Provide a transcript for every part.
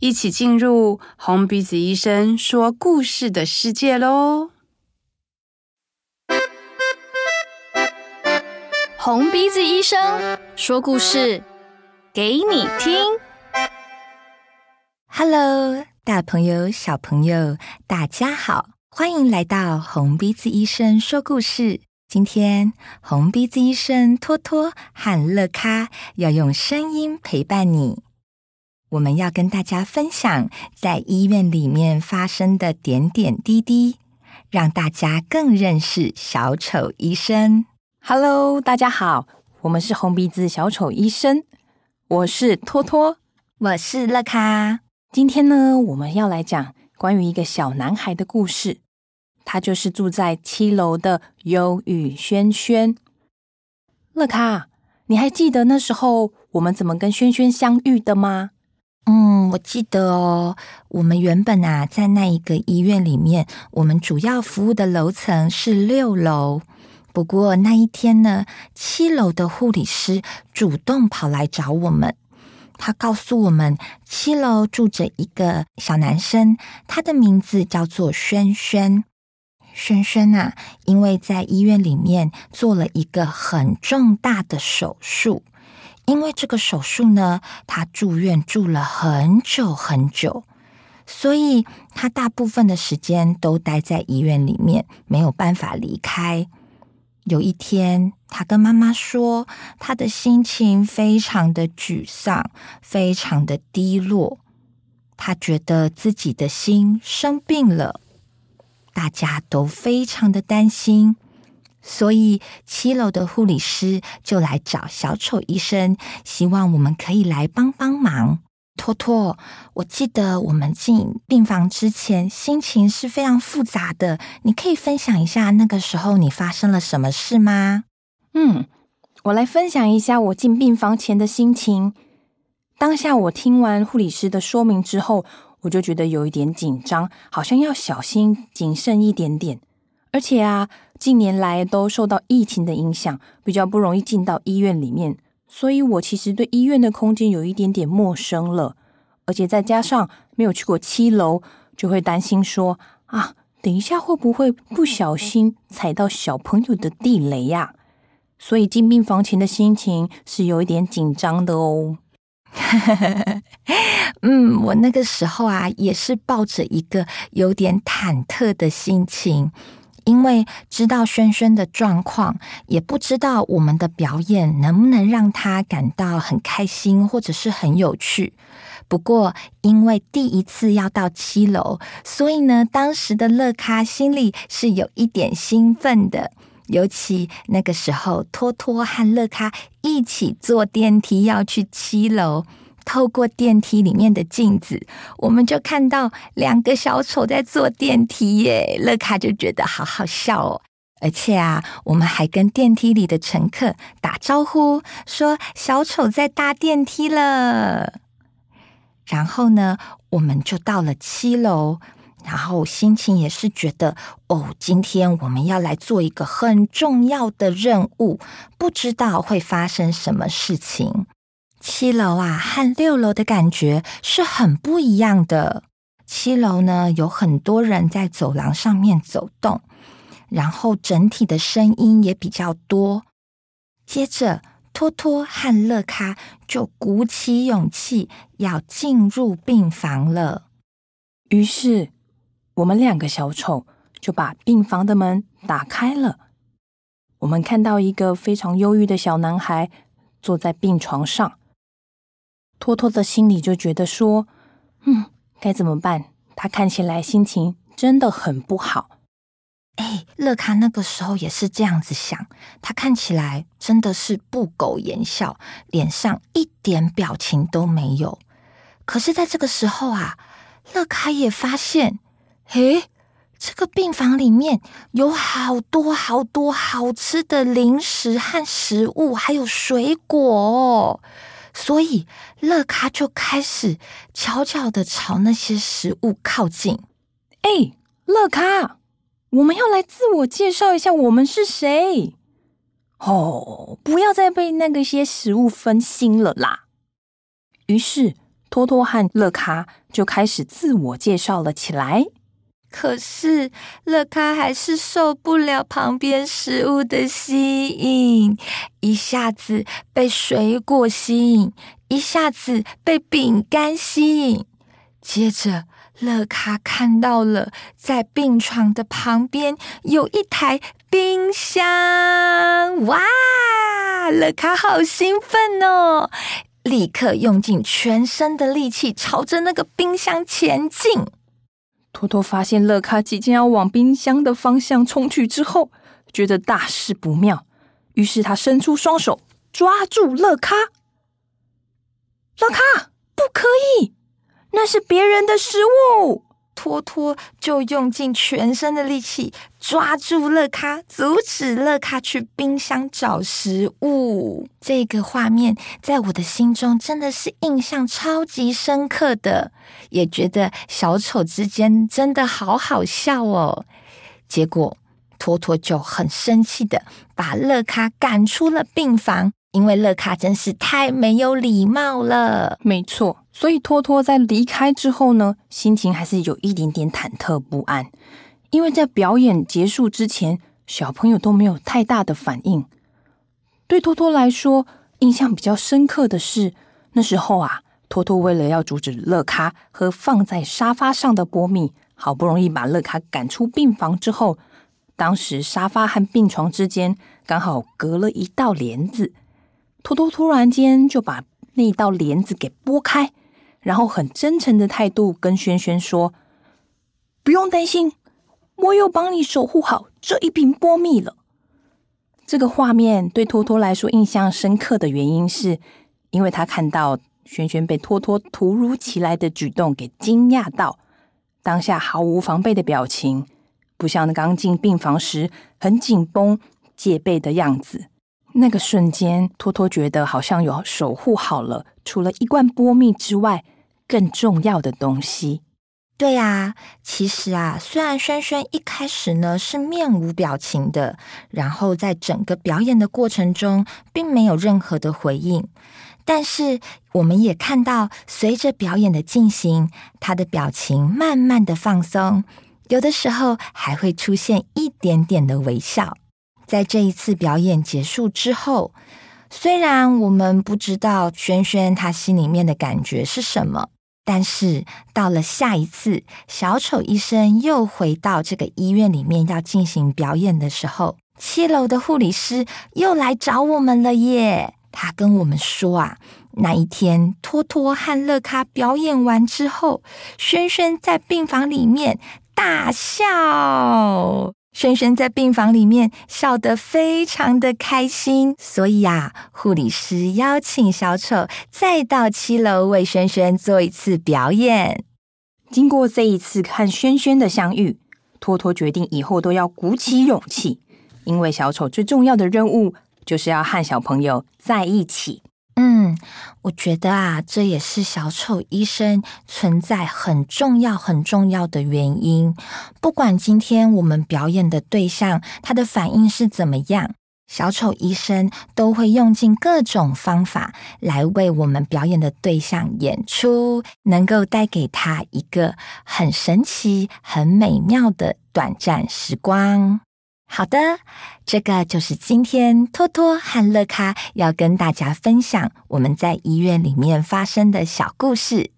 一起进入红鼻子医生说故事的世界喽！红鼻子医生说故事给你听。Hello，大朋友、小朋友，大家好，欢迎来到红鼻子医生说故事。今天，红鼻子医生托托和乐咖要用声音陪伴你。我们要跟大家分享在医院里面发生的点点滴滴，让大家更认识小丑医生。Hello，大家好，我们是红鼻子小丑医生，我是托托，我是乐卡。今天呢，我们要来讲关于一个小男孩的故事，他就是住在七楼的忧郁轩轩。乐卡，你还记得那时候我们怎么跟轩轩相遇的吗？嗯，我记得哦。我们原本啊，在那一个医院里面，我们主要服务的楼层是六楼。不过那一天呢，七楼的护理师主动跑来找我们。他告诉我们，七楼住着一个小男生，他的名字叫做轩轩。轩轩啊，因为在医院里面做了一个很重大的手术。因为这个手术呢，他住院住了很久很久，所以他大部分的时间都待在医院里面，没有办法离开。有一天，他跟妈妈说，他的心情非常的沮丧，非常的低落，他觉得自己的心生病了，大家都非常的担心。所以七楼的护理师就来找小丑医生，希望我们可以来帮帮忙。托托，我记得我们进病房之前心情是非常复杂的，你可以分享一下那个时候你发生了什么事吗？嗯，我来分享一下我进病房前的心情。当下我听完护理师的说明之后，我就觉得有一点紧张，好像要小心谨慎一点点。而且啊，近年来都受到疫情的影响，比较不容易进到医院里面，所以我其实对医院的空间有一点点陌生了。而且再加上没有去过七楼，就会担心说啊，等一下会不会不小心踩到小朋友的地雷呀？所以进病房前的心情是有一点紧张的哦。嗯，我那个时候啊，也是抱着一个有点忐忑的心情。因为知道轩轩的状况，也不知道我们的表演能不能让他感到很开心，或者是很有趣。不过，因为第一次要到七楼，所以呢，当时的乐咖心里是有一点兴奋的。尤其那个时候，托托和乐咖一起坐电梯要去七楼。透过电梯里面的镜子，我们就看到两个小丑在坐电梯耶。乐卡就觉得好好笑哦，而且啊，我们还跟电梯里的乘客打招呼，说小丑在搭电梯了。然后呢，我们就到了七楼，然后心情也是觉得哦，今天我们要来做一个很重要的任务，不知道会发生什么事情。七楼啊，和六楼的感觉是很不一样的。七楼呢，有很多人在走廊上面走动，然后整体的声音也比较多。接着，托托和乐咖就鼓起勇气要进入病房了。于是，我们两个小丑就把病房的门打开了。我们看到一个非常忧郁的小男孩坐在病床上。托托的心里就觉得说：“嗯，该怎么办？他看起来心情真的很不好。”哎，乐卡那个时候也是这样子想，他看起来真的是不苟言笑，脸上一点表情都没有。可是，在这个时候啊，乐卡也发现，诶，这个病房里面有好多好多好吃的零食和食物，还有水果哦。所以乐咖就开始悄悄的朝那些食物靠近。哎，乐咖，我们要来自我介绍一下，我们是谁？哦，不要再被那个些食物分心了啦。于是，托托和乐咖就开始自我介绍了起来。可是，乐卡还是受不了旁边食物的吸引，一下子被水果吸引，一下子被饼干吸引。接着，乐卡看到了在病床的旁边有一台冰箱，哇！乐卡好兴奋哦，立刻用尽全身的力气朝着那个冰箱前进。托托发现乐卡即将要往冰箱的方向冲去之后，觉得大事不妙，于是他伸出双手抓住乐卡。乐卡，不可以，那是别人的食物。托托就用尽全身的力气抓住乐卡，阻止乐卡去冰箱找食物。这个画面在我的心中真的是印象超级深刻的，也觉得小丑之间真的好好笑哦。结果托托就很生气的把乐卡赶出了病房。因为乐卡真是太没有礼貌了，没错。所以托托在离开之后呢，心情还是有一点点忐忑不安。因为在表演结束之前，小朋友都没有太大的反应。对托托来说，印象比较深刻的是那时候啊，托托为了要阻止乐卡和放在沙发上的波蜜，好不容易把乐卡赶出病房之后，当时沙发和病床之间刚好隔了一道帘子。托托突然间就把那道帘子给拨开，然后很真诚的态度跟轩轩说：“不用担心，我有帮你守护好这一瓶波蜜了。”这个画面对托托来说印象深刻的原因是，因为他看到轩轩被托托突如其来的举动给惊讶到，当下毫无防备的表情，不像刚进病房时很紧绷戒备的样子。那个瞬间，托托觉得好像有守护好了，除了一罐波蜜之外，更重要的东西。对呀，其实啊，虽然轩轩一开始呢是面无表情的，然后在整个表演的过程中并没有任何的回应，但是我们也看到，随着表演的进行，他的表情慢慢的放松，有的时候还会出现一点点的微笑。在这一次表演结束之后，虽然我们不知道轩轩他心里面的感觉是什么，但是到了下一次小丑医生又回到这个医院里面要进行表演的时候，七楼的护理师又来找我们了耶！他跟我们说啊，那一天托托和乐卡表演完之后，轩轩在病房里面大笑。轩轩在病房里面笑得非常的开心，所以啊，护理师邀请小丑再到七楼为轩轩做一次表演。经过这一次和轩轩的相遇，托托决定以后都要鼓起勇气，因为小丑最重要的任务就是要和小朋友在一起。嗯，我觉得啊，这也是小丑医生存在很重要、很重要的原因。不管今天我们表演的对象他的反应是怎么样，小丑医生都会用尽各种方法来为我们表演的对象演出，能够带给他一个很神奇、很美妙的短暂时光。好的，这个就是今天托托和乐卡要跟大家分享我们在医院里面发生的小故事。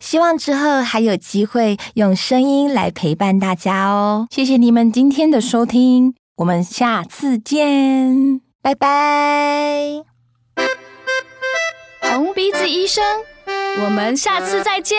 希望之后还有机会用声音来陪伴大家哦。谢谢你们今天的收听，我们下次见，拜拜。红鼻子医生，我们下次再见。